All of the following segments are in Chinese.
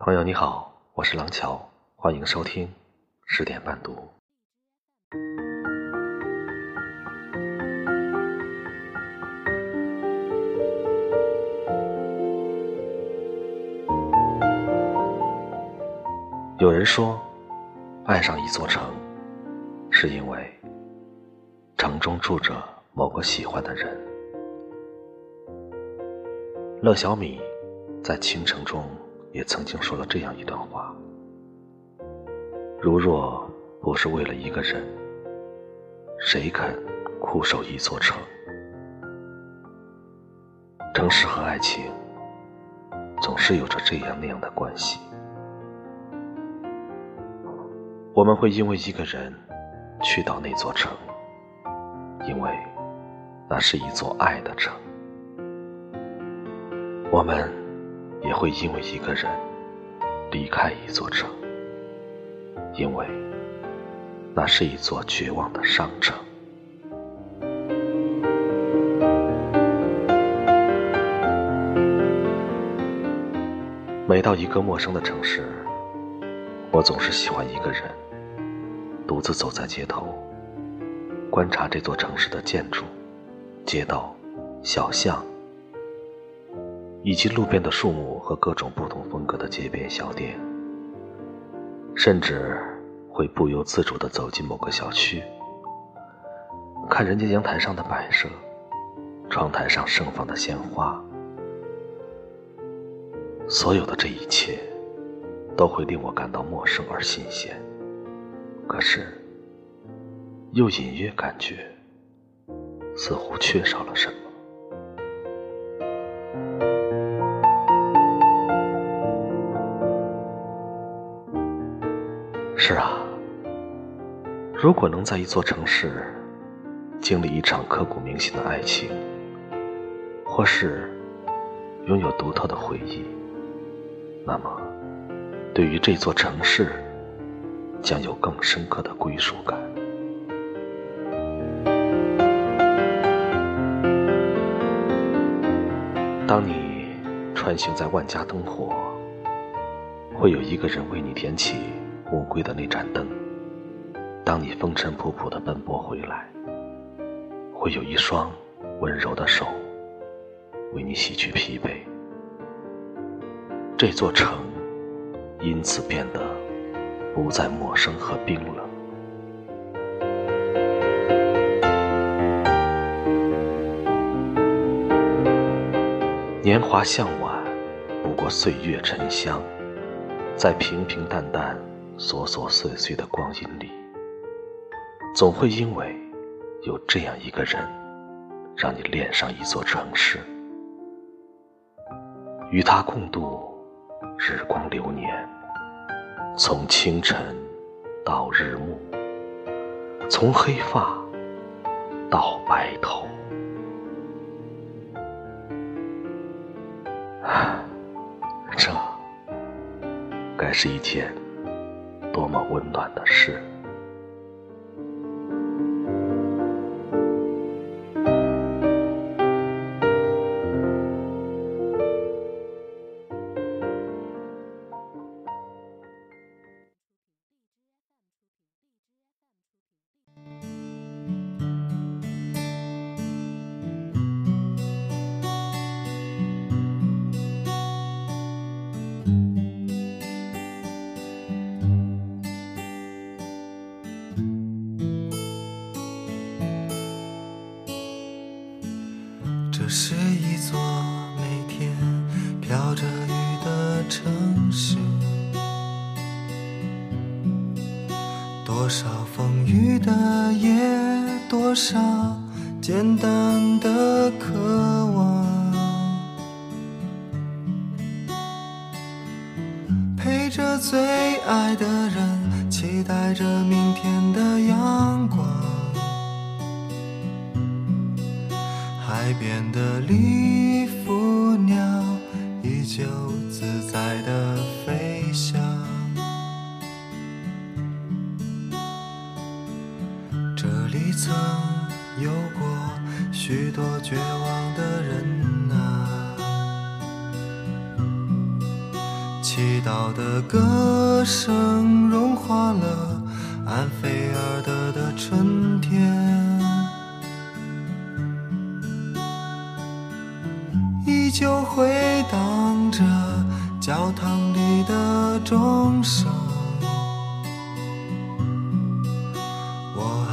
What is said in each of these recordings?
朋友你好，我是廊桥，欢迎收听十点半读。有人说，爱上一座城，是因为城中住着某个喜欢的人。乐小米在《倾城》中也曾经说了这样一段话：如若不是为了一个人，谁肯苦守一座城？城市和爱情总是有着这样那样的关系。我们会因为一个人去到那座城，因为那是一座爱的城。我们也会因为一个人离开一座城，因为那是一座绝望的商城。每到一个陌生的城市，我总是喜欢一个人。独自走在街头，观察这座城市的建筑、街道、小巷，以及路边的树木和各种不同风格的街边小店，甚至会不由自主地走进某个小区，看人家阳台上的摆设、窗台上盛放的鲜花，所有的这一切，都会令我感到陌生而新鲜。可是，又隐约感觉似乎缺少了什么。是啊，如果能在一座城市经历一场刻骨铭心的爱情，或是拥有独特的回忆，那么对于这座城市，将有更深刻的归属感。当你穿行在万家灯火，会有一个人为你点起暮归的那盏灯；当你风尘仆仆的奔波回来，会有一双温柔的手为你洗去疲惫。这座城因此变得。不再陌生和冰冷。年华向晚，不过岁月沉香，在平平淡淡、琐琐碎碎的光阴里，总会因为有这样一个人，让你恋上一座城市，与他共度日光流年。从清晨到日暮，从黑发到白头，这该是一件多么温暖的事。雨的夜，多少简单的渴望，陪着最爱的人，期待着明天的阳光。海边的礼服鸟依旧自在的许多绝望的人啊，祈祷的歌声融化了安菲尔德的春天，依旧回荡着教堂里的钟声。我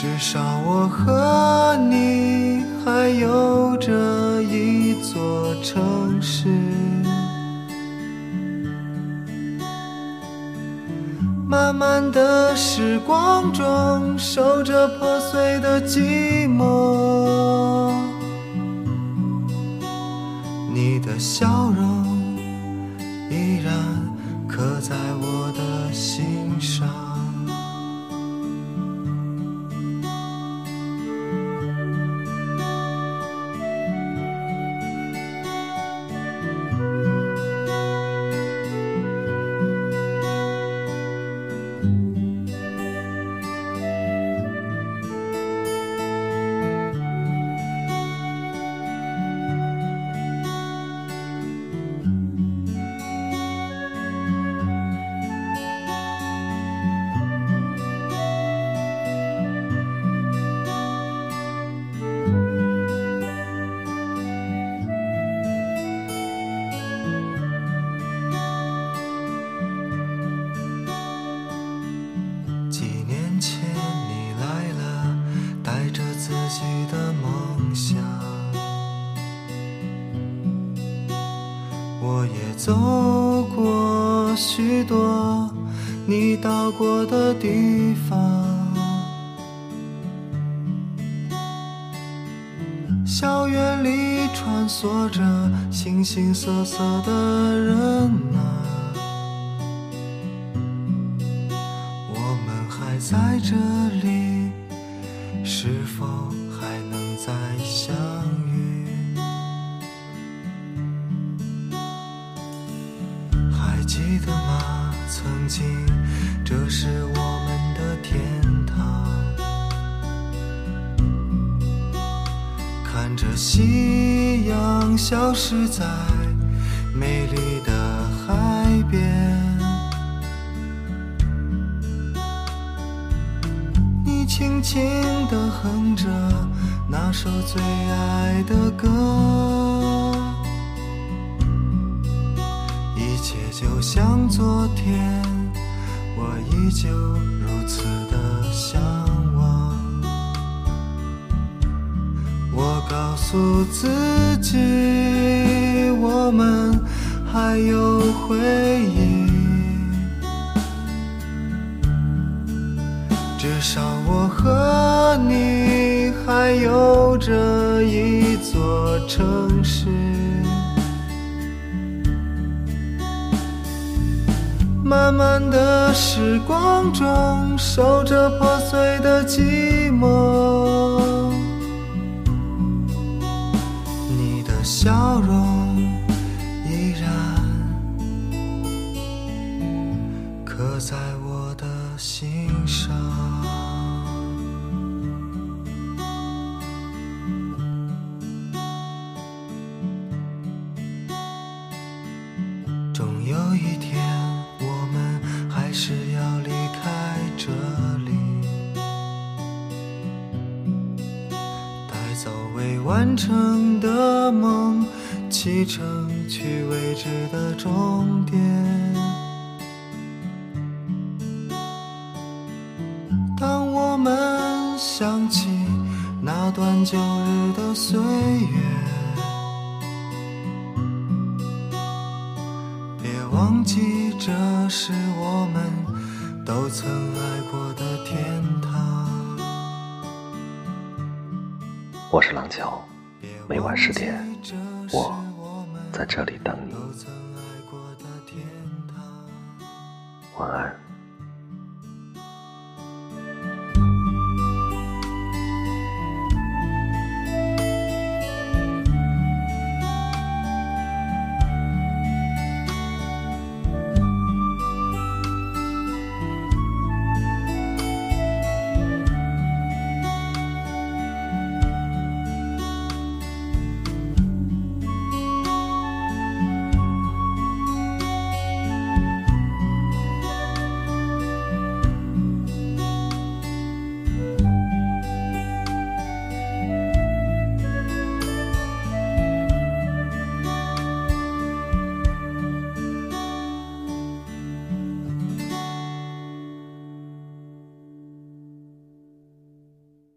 至少我和你还有着一座城市。漫漫的时光中，守着破碎的寂寞。你的笑容依然刻在我的心我也走过许多你到过的地方，校园里穿梭着形形色色的人啊，我们还在这里，是否这是我们的天堂。看着夕阳消失在美丽的海边，你轻轻地哼着那首最爱的歌。一切就像昨天，我依旧如此的向往。我告诉自己，我们还有回忆。至少我和你还有着一座城市。漫漫的时光中，守着破碎的寂寞。你的笑容依然刻在我的心上。终有一天是要离开这里，带走未完成的梦，启程去未知的终点。当我们想起那段旧日的岁月，忘记这是我们都曾爱过的天堂。我是廊桥，每晚十点，我在这里等你。晚安。